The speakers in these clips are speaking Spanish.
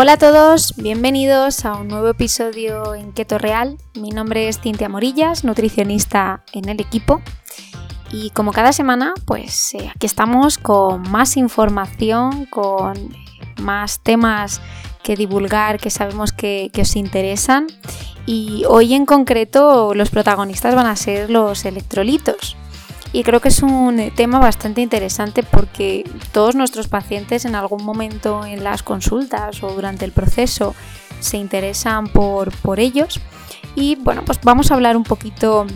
Hola a todos, bienvenidos a un nuevo episodio en Keto Real. Mi nombre es Cintia Morillas, nutricionista en el equipo. Y como cada semana, pues eh, aquí estamos con más información, con más temas que divulgar que sabemos que, que os interesan. Y hoy en concreto los protagonistas van a ser los electrolitos. Y creo que es un tema bastante interesante porque todos nuestros pacientes en algún momento en las consultas o durante el proceso se interesan por, ellos. Y bueno, pues vamos a hablar un poquito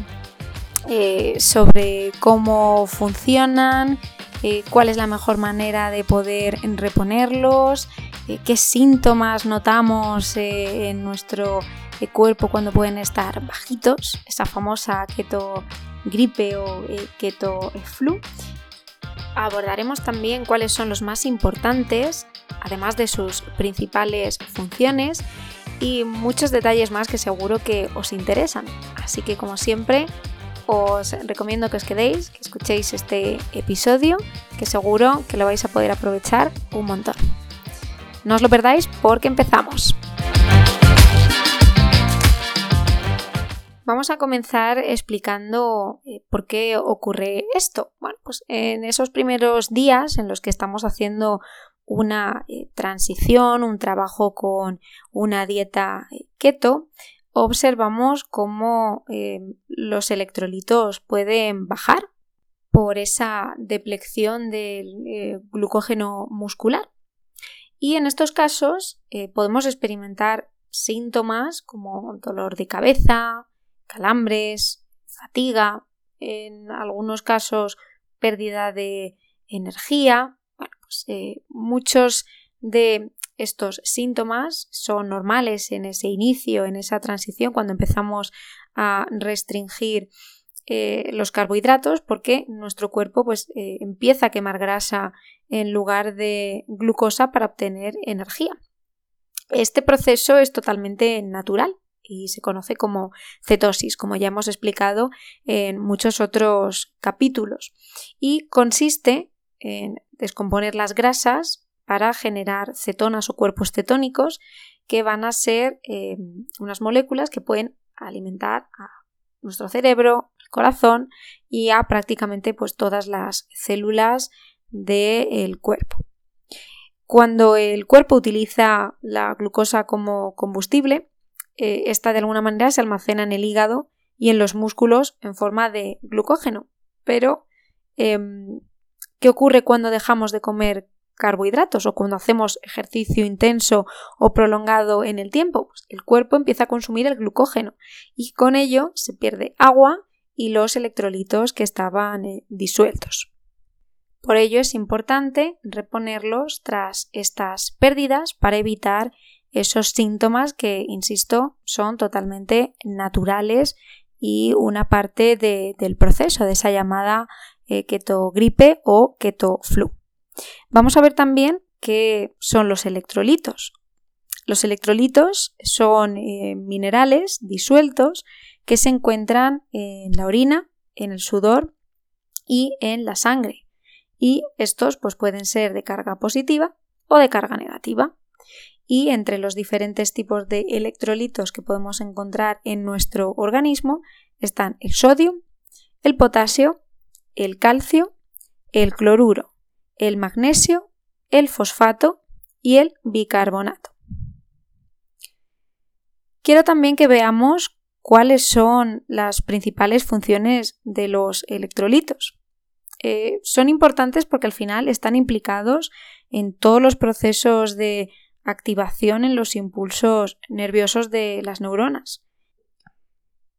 eh, sobre cómo funcionan, eh, cuál es la mejor manera de poder reponerlos, eh, qué síntomas notamos en nuestro cuerpo cuando pueden estar bajitos, esa famosa keto gripe o eh, keto flu. Abordaremos también cuáles son los más importantes, además de sus principales funciones y muchos detalles más que seguro que os interesan. Así que como siempre, os recomiendo que os quedéis, que escuchéis este episodio, que seguro que lo vais a poder aprovechar un montón. No os lo perdáis porque empezamos. Vamos a comenzar explicando eh, por qué ocurre esto. Bueno, pues en esos primeros días en los que estamos haciendo una eh, transición, un trabajo con una dieta eh, keto, observamos cómo los electrolitos pueden bajar por esa deplección del glucógeno muscular. Y en estos casos podemos experimentar síntomas como dolor de cabeza, calambres, fatiga, en algunos casos pérdida de energía. Pues eh, muchos de estos síntomas son normales en ese inicio, en esa transición, cuando empezamos a restringir eh, los carbohidratos, porque nuestro cuerpo pues, eh, empieza a quemar grasa en lugar de glucosa para obtener energía. Este proceso es totalmente natural y se conoce como cetosis, como ya hemos explicado en muchos otros capítulos. Y consiste en descomponer las grasas para generar cetonas o cuerpos cetónicos que van a ser eh, unas moléculas que pueden alimentar a nuestro cerebro, el corazón y a prácticamente pues, todas las células del cuerpo. Cuando el cuerpo utiliza la glucosa como combustible, eh, esta de alguna manera se almacena en el hígado y en los músculos en forma de glucógeno. Pero, em, ¿qué ocurre cuando dejamos de comer carbohidratos o cuando hacemos ejercicio intenso o prolongado en el tiempo? Pues el cuerpo empieza a consumir el glucógeno y con ello se pierde agua y los electrolitos que estaban eh, disueltos. Por ello es importante reponerlos tras estas pérdidas para evitar esos síntomas que, insisto, son totalmente naturales y una parte del proceso de esa llamada eh, keto gripe o keto flu. Vamos a ver también qué son los electrolitos. Los electrolitos son eh, minerales disueltos que se encuentran en la orina, en el sudor y en la sangre. Y estos pues, pueden ser de carga positiva o de carga negativa y entre los diferentes tipos de electrolitos que podemos encontrar en nuestro organismo están el sodio, el potasio, el calcio, el cloruro, el magnesio, el fosfato y el bicarbonato. Quiero también que veamos cuáles son las principales funciones de los electrolitos. Eh, son importantes porque al final están implicados en todos los procesos de activación en los impulsos nerviosos de las neuronas.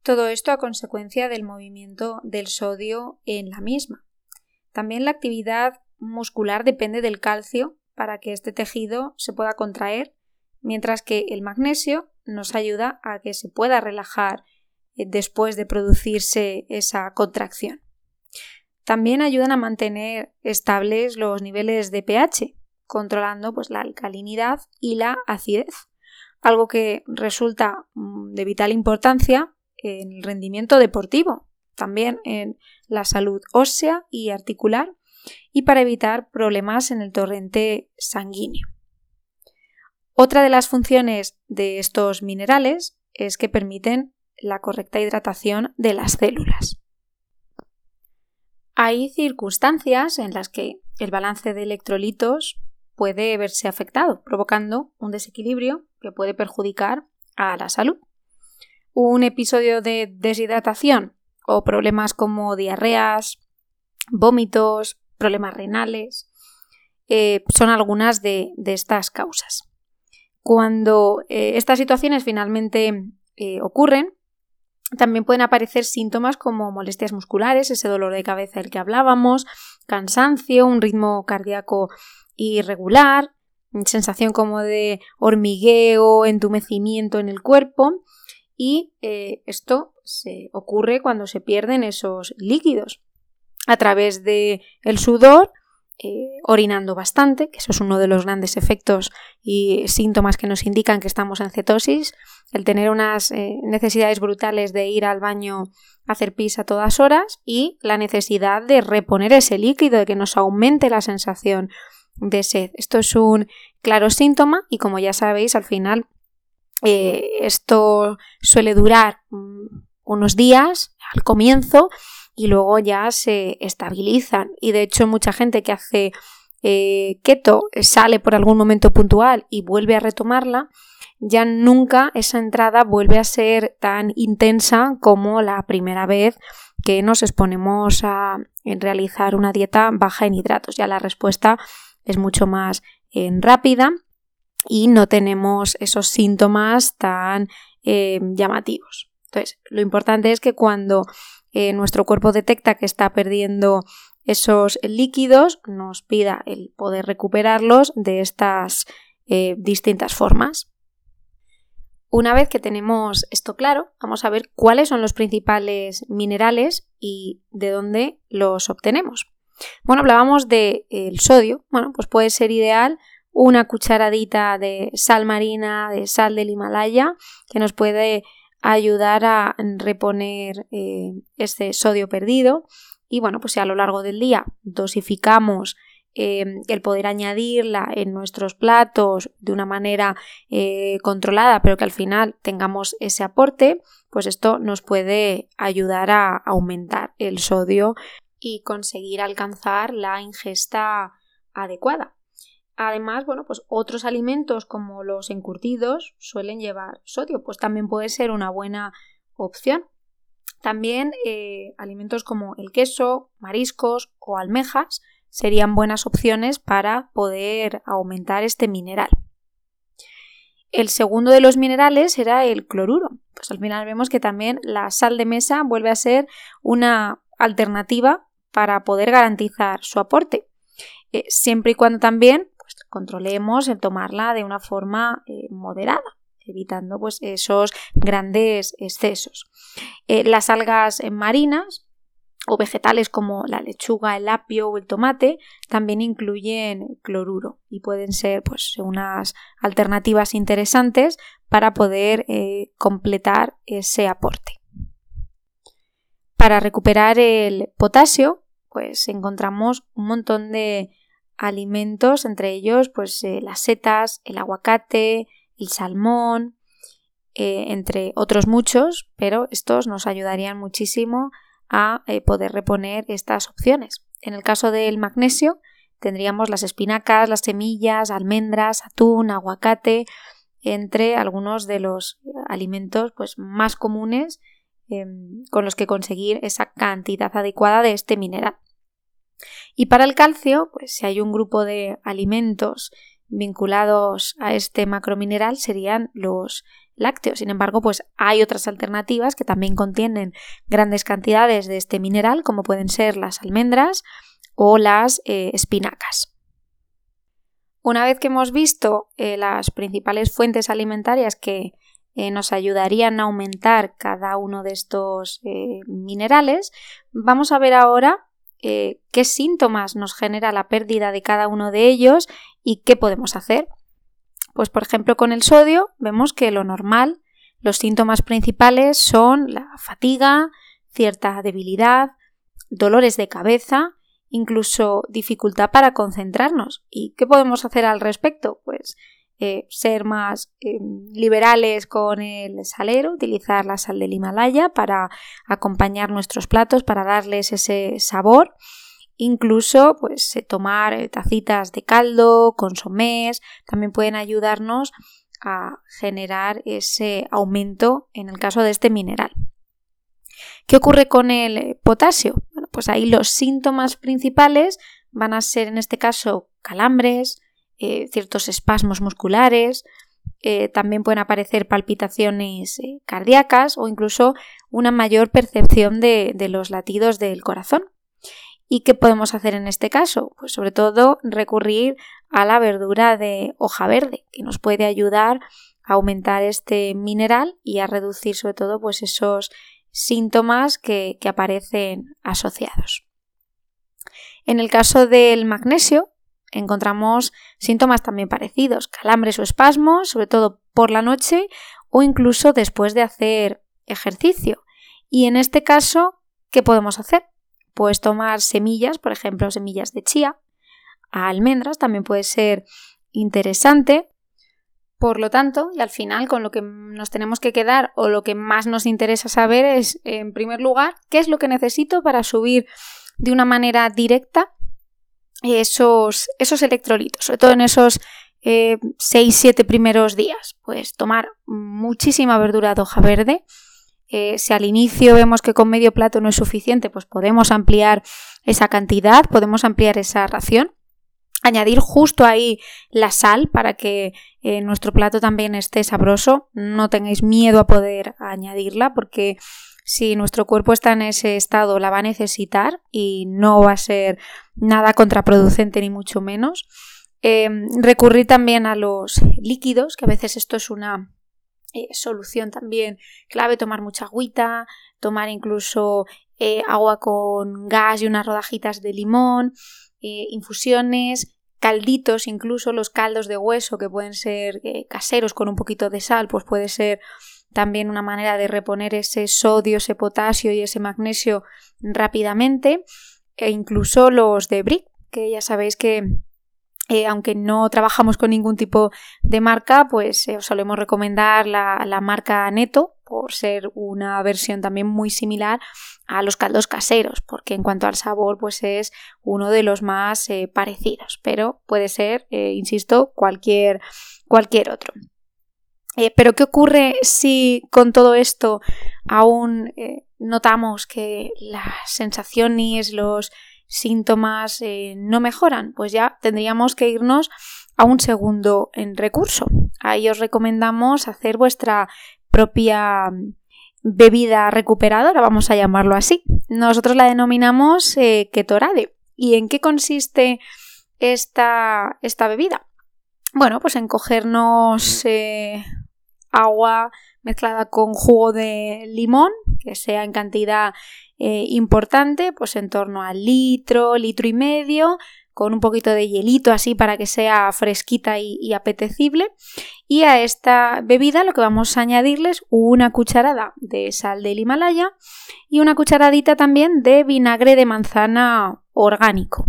Todo esto a consecuencia del movimiento del sodio en la misma. También la actividad muscular depende del calcio para que este tejido se pueda contraer, mientras que el magnesio nos ayuda a que se pueda relajar eh, después de producirse esa contracción. También ayudan a mantener estables los niveles de pH, controlando pues, la alcalinidad y la acidez, algo que resulta mm, de vital importancia en el rendimiento deportivo, también en la salud ósea y articular y para evitar problemas en el torrente sanguíneo. Otra de las funciones de estos minerales es que permiten la correcta hidratación de las células. Hay circunstancias en las que el balance de electrolitos puede verse afectado, provocando un desequilibrio que puede perjudicar a la salud. Un episodio de deshidratación o problemas como diarreas, vómitos, problemas renales, eh, son algunas de, estas causas. Cuando eh, estas situaciones finalmente eh, ocurren, también pueden aparecer síntomas como molestias musculares, ese dolor de cabeza del que hablábamos, cansancio, un ritmo cardíaco irregular, sensación como de hormigueo, entumecimiento en el cuerpo y eh, esto se ocurre cuando se pierden esos líquidos. A través del el sudor eh, orinando bastante, que eso es uno de los grandes efectos y síntomas que nos indican que estamos en cetosis, el tener unas eh, necesidades brutales de ir al baño a hacer pis a todas horas y la necesidad de reponer ese líquido, de que nos aumente la sensación de sed. Esto es un claro síntoma y como ya sabéis, al final eh, esto suele durar mm, unos días al comienzo y luego ya se estabilizan. Y de hecho mucha gente que hace eh, keto sale por algún momento puntual y vuelve a retomarla, ya nunca esa entrada vuelve a ser tan intensa como la primera vez que nos exponemos a realizar una dieta baja en hidratos. Ya la respuesta es mucho más eh, rápida y no tenemos esos síntomas tan eh, llamativos. Entonces, lo importante es que cuando eh, nuestro cuerpo detecta que está perdiendo esos líquidos, nos pida el poder recuperarlos de estas eh, distintas formas. Una vez que tenemos esto claro, vamos a ver cuáles son los principales minerales y de dónde los obtenemos. Bueno, hablábamos del sodio. Bueno, pues puede ser ideal una cucharadita de sal marina, de sal del Himalaya, que nos puede ayudar a reponer eh, este sodio perdido. Y bueno, pues si a lo largo del día dosificamos eh, el poder añadirla en nuestros platos de una manera eh, controlada, pero que al final tengamos ese aporte, pues esto nos puede ayudar a aumentar el sodio y conseguir alcanzar la ingesta adecuada. Además, bueno, pues otros alimentos como los encurtidos suelen llevar sodio, pues también puede ser una buena opción. También eh, alimentos como el queso, mariscos o almejas serían buenas opciones para poder aumentar este mineral. El segundo de los minerales era el cloruro. Pues al final vemos que también la sal de mesa vuelve a ser una alternativa para poder garantizar su aporte, eh, siempre y cuando también controlemos el tomarla de una forma eh, moderada evitando pues, esos grandes excesos. Eh, las algas marinas o vegetales como la lechuga, el apio o el tomate también incluyen cloruro y pueden ser pues, unas alternativas interesantes para poder eh, completar ese aporte. Para recuperar el potasio, pues encontramos un montón de alimentos, entre ellos pues eh, las setas, el aguacate, el salmón, eh, entre otros muchos, pero estos nos ayudarían muchísimo a eh, poder reponer estas opciones. En el caso del magnesio tendríamos las espinacas, las semillas, almendras, atún, aguacate, entre algunos de los alimentos pues, más comunes em, con los que conseguir esa cantidad adecuada de este mineral. Y para el calcio, pues si hay un grupo de alimentos vinculados a este macromineral serían los lácteos. Sin embargo, pues hay otras alternativas que también contienen grandes cantidades de este mineral, como pueden ser las almendras o las eh, espinacas. Una vez que hemos visto eh, las principales fuentes alimentarias que eh, nos ayudarían a aumentar cada uno de estos minerales, vamos a ver ahora eh, qué síntomas nos genera la pérdida de cada uno de ellos y qué podemos hacer. Pues por ejemplo con el sodio vemos que lo normal, los síntomas principales son la fatiga, cierta debilidad, dolores de cabeza, incluso dificultad para concentrarnos. ¿Y qué podemos hacer al respecto? Pues eh, ser más eh, liberales con el salero, utilizar la sal del Himalaya para acompañar nuestros platos, para darles ese sabor. Incluso, pues, tomar tacitas de caldo, consomés, también pueden ayudarnos a generar ese aumento en el caso de este mineral. ¿Qué ocurre con el potasio? Bueno, pues ahí los síntomas principales van a ser en este caso calambres, eh, ciertos espasmos musculares, eh, también pueden aparecer palpitaciones eh, cardíacas o incluso una mayor percepción de, los latidos del corazón. ¿Y qué podemos hacer en este caso? Pues sobre todo recurrir a la verdura de hoja verde, que nos puede ayudar a aumentar este mineral y a reducir sobre todo pues esos síntomas que, aparecen asociados. En el caso del magnesio, encontramos síntomas también parecidos, calambres o espasmos, sobre todo por la noche o incluso después de hacer ejercicio. Y en este caso, ¿qué podemos hacer? Pues tomar semillas, por ejemplo, semillas de chía, almendras, también puede ser interesante. Por lo tanto, y al final con lo que nos tenemos que quedar o lo que más nos interesa saber es, en primer lugar, qué es lo que necesito para subir de una manera directa esos, esos electrolitos, sobre todo en esos 6-7 eh, primeros días. Pues tomar muchísima verdura de hoja verde. Eh, si al inicio vemos que con medio plato no es suficiente, pues podemos ampliar esa cantidad, podemos ampliar esa ración añadir justo ahí la sal para que eh, nuestro plato también esté sabroso. No tengáis miedo a poder añadirla porque si nuestro cuerpo está en ese estado la va a necesitar y no va a ser nada contraproducente ni mucho menos. Em, recurrir también a los líquidos, que a veces esto es una eh, solución también clave, tomar mucha agüita, tomar incluso eh, agua con gas y unas rodajitas de limón, infusiones, calditos, incluso los caldos de hueso que pueden ser eh, caseros con un poquito de sal, pues puede ser también una manera de reponer ese sodio, ese potasio y ese magnesio rápidamente, e incluso los de brick, que ya sabéis que eh, aunque no trabajamos con ningún tipo de marca, pues eh, os solemos recomendar la, la, marca Neto por ser una versión también muy similar a los caldos caseros, porque en cuanto al sabor, pues es uno de los más eh, parecidos, pero puede ser, insisto, cualquier, cualquier otro. Pero ¿qué ocurre si con todo esto aún notamos que las sensaciones, los síntomas eh, no mejoran, pues ya tendríamos que irnos a un segundo en recurso. Ahí os recomendamos hacer vuestra propia mm, bebida recuperadora, vamos a llamarlo así. Nosotros la denominamos eh, ketorade. ¿Y en qué consiste esta, esta bebida? Bueno, pues en cogernos eh, agua mezclada con jugo de limón, que sea en cantidad eh, importante, pues en torno al litro, litro y medio, con un poquito de hielito así para que sea fresquita y, apetecible. Y a esta bebida lo que vamos a añadirles una cucharada de sal del Himalaya y una cucharadita también de vinagre de manzana orgánico.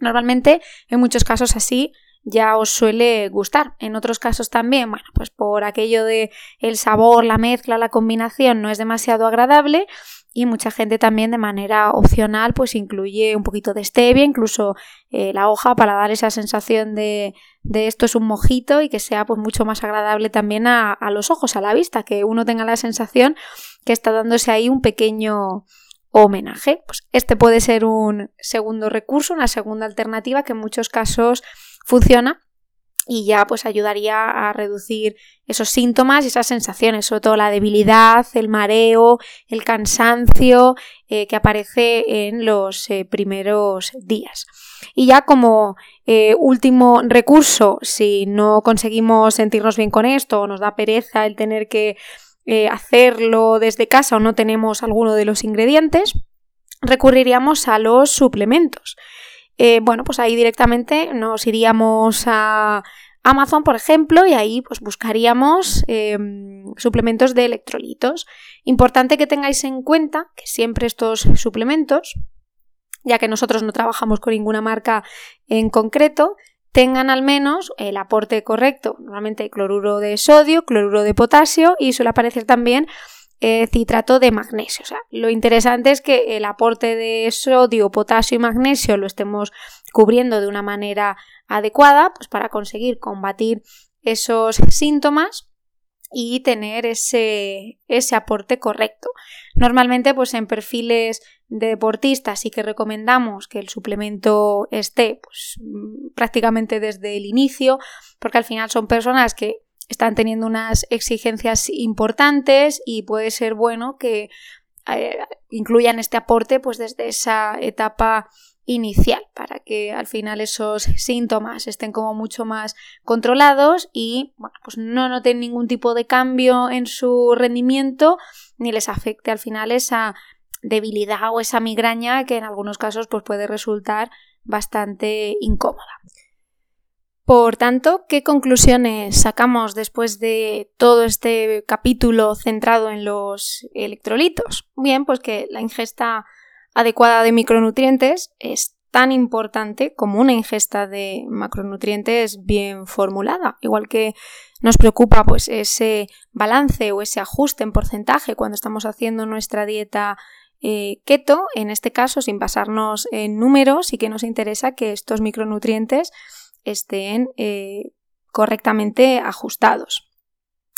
Normalmente, en muchos casos así, ya os suele gustar. En otros casos también, bueno, pues por aquello de el sabor, la mezcla, la combinación no es demasiado agradable, y mucha gente también de manera opcional pues incluye un poquito de stevia, incluso eh, la hoja para dar esa sensación de, de, esto es un mojito y que sea pues mucho más agradable también a, a, los ojos, a la vista, que uno tenga la sensación que está dándose ahí un pequeño homenaje. Pues este puede ser un segundo recurso, una segunda alternativa que en muchos casos funciona y ya pues ayudaría a reducir esos síntomas y esas sensaciones, sobre todo la debilidad, el mareo, el cansancio eh, que aparece en los eh, primeros días. Y ya como eh, último recurso, si no conseguimos sentirnos bien con esto o nos da pereza el tener que hacerlo desde casa o no tenemos alguno de los ingredientes, recurriríamos a los suplementos. Eh, bueno, pues ahí directamente nos iríamos a Amazon, por ejemplo, y ahí pues buscaríamos em, suplementos de electrolitos. Importante que tengáis en cuenta que siempre estos suplementos, ya que nosotros no trabajamos con ninguna marca en concreto, tengan al menos el aporte correcto. Normalmente cloruro de sodio, cloruro de potasio y suele aparecer también eh, citrato de magnesio. O sea, lo interesante es que el aporte de sodio, potasio y magnesio lo estemos cubriendo de una manera adecuada pues para conseguir combatir esos síntomas y tener ese, ese aporte correcto. Normalmente, pues en perfiles de deportistas sí que recomendamos que el suplemento esté pues, prácticamente desde el inicio, porque al final son personas que están teniendo unas exigencias importantes y puede ser bueno que eh, incluyan este aporte pues desde esa etapa inicial para que al final esos síntomas estén como mucho más controlados y bueno, pues no noten ningún tipo de cambio en su rendimiento ni les afecte al final esa debilidad o esa migraña que en algunos casos pues puede resultar bastante incómoda. Por tanto, ¿qué conclusiones sacamos después de todo este capítulo centrado en los electrolitos? Bien, pues que la ingesta adecuada de micronutrientes es tan importante como una ingesta de macronutrientes bien formulada, igual que nos preocupa pues ese balance o ese ajuste en porcentaje cuando estamos haciendo nuestra dieta eh, keto, en este caso sin basarnos en números y que nos interesa que estos micronutrientes estén eh, correctamente ajustados.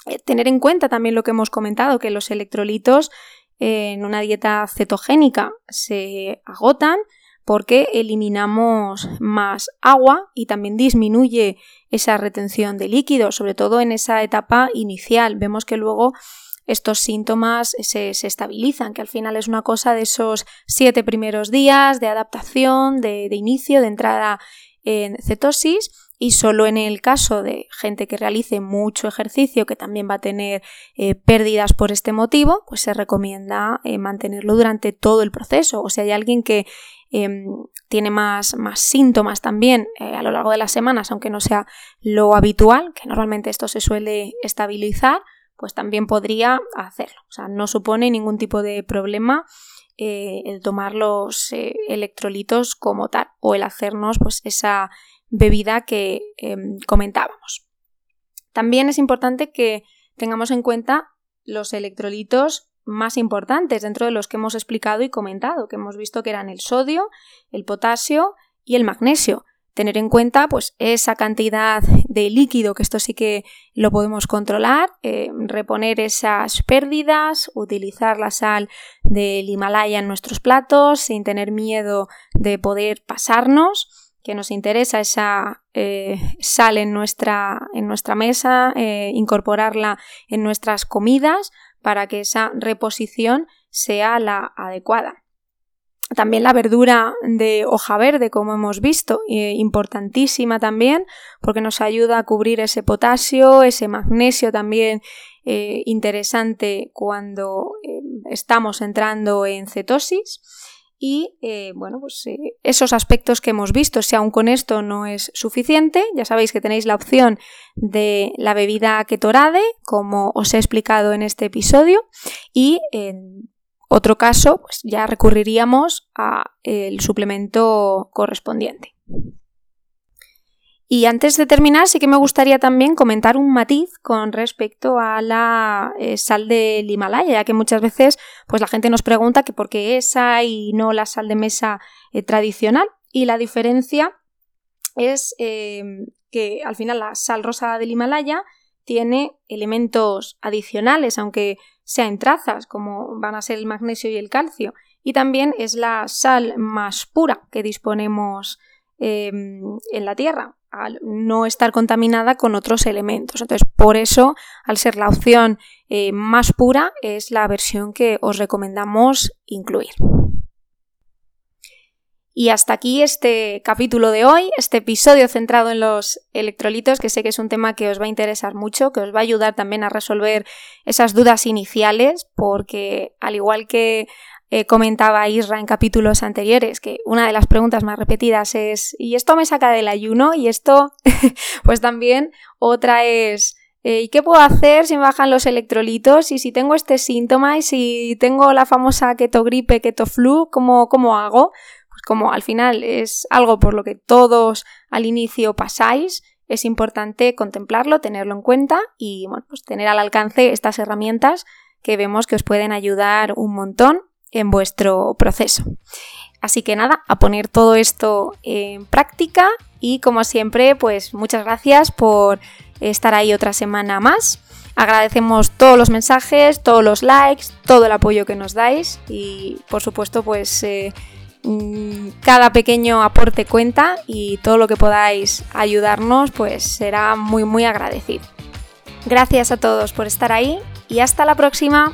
Eh, tener en cuenta también lo que hemos comentado, que los electrolitos en una dieta cetogénica se agotan porque eliminamos más agua y también disminuye esa retención de líquido, sobre todo en esa etapa inicial. Vemos que luego estos síntomas se, estabilizan, que al final es una cosa de esos siete primeros días de adaptación, de inicio, de entrada en cetosis y solo en el caso de gente que realice mucho ejercicio, que también va a tener eh, pérdidas por este motivo, pues se recomienda eh, mantenerlo durante todo el proceso. O si hay alguien que em, tiene más, más, síntomas también eh, a lo largo de las semanas, aunque no sea lo habitual, que normalmente esto se suele estabilizar, pues también podría hacerlo. O sea, no supone ningún tipo de problema el tomar los electrolitos como tal o el hacernos pues esa bebida que em, comentábamos. También es importante que tengamos en cuenta los electrolitos más importantes dentro de los que hemos explicado y comentado, que hemos visto que eran el sodio, el potasio y el magnesio. Tener en cuenta pues esa cantidad de líquido, que esto sí que lo podemos controlar, eh, reponer esas pérdidas, utilizar la sal del Himalaya en nuestros platos sin tener miedo de poder pasarnos que nos interesa esa eh, sal en nuestra, en nuestra mesa, eh, incorporarla en nuestras comidas para que esa reposición sea la adecuada. También la verdura de hoja verde, como hemos visto, eh, importantísima también, porque nos ayuda a cubrir ese potasio, ese magnesio también interesante cuando estamos entrando en cetosis. Y eh, bueno, pues eh, esos aspectos que hemos visto, si aún con esto no es suficiente, ya sabéis que tenéis la opción de la bebida ketorade, como os he explicado en este episodio, y otro caso, pues ya recurriríamos al suplemento correspondiente. Y antes de terminar, sí que me gustaría también comentar un matiz con respecto a la eh, sal del Himalaya, ya que muchas veces pues, la gente nos pregunta que por qué esa y no la sal de mesa eh, tradicional. Y la diferencia es em, que al final la sal rosa del Himalaya tiene elementos adicionales, aunque sea en trazas, como van a ser el magnesio y el calcio. Y también es la sal más pura que disponemos em, en la Tierra al no estar contaminada con otros elementos. Entonces, por eso, al ser la opción eh, más pura, es la versión que os recomendamos incluir. Y hasta aquí este capítulo de hoy, este episodio centrado en los electrolitos, que sé que es un tema que os va a interesar mucho, que os va a ayudar también a resolver esas dudas iniciales, porque al igual que eh, comentaba Isra en capítulos anteriores, que una de las preguntas más repetidas es ¿y esto me saca del ayuno? Y esto, pues también otra es eh, ¿y qué puedo hacer si me bajan los electrolitos? Y si tengo este síntoma y si tengo la famosa keto gripe, keto flu, ¿cómo, cómo hago? Como al final es algo por lo que todos al inicio pasáis, es importante contemplarlo, tenerlo en cuenta y pues tener al alcance estas herramientas que vemos que os pueden ayudar un montón en vuestro proceso. Así que nada, a poner todo esto en práctica y como siempre, pues muchas gracias por estar ahí otra semana más. Agradecemos todos los mensajes, todos los likes, todo el apoyo que nos dais y por supuesto pues eh, Mm, cada pequeño aporte cuenta y todo lo que podáis ayudarnos pues será muy muy agradecido. Gracias a todos por estar ahí y hasta la próxima.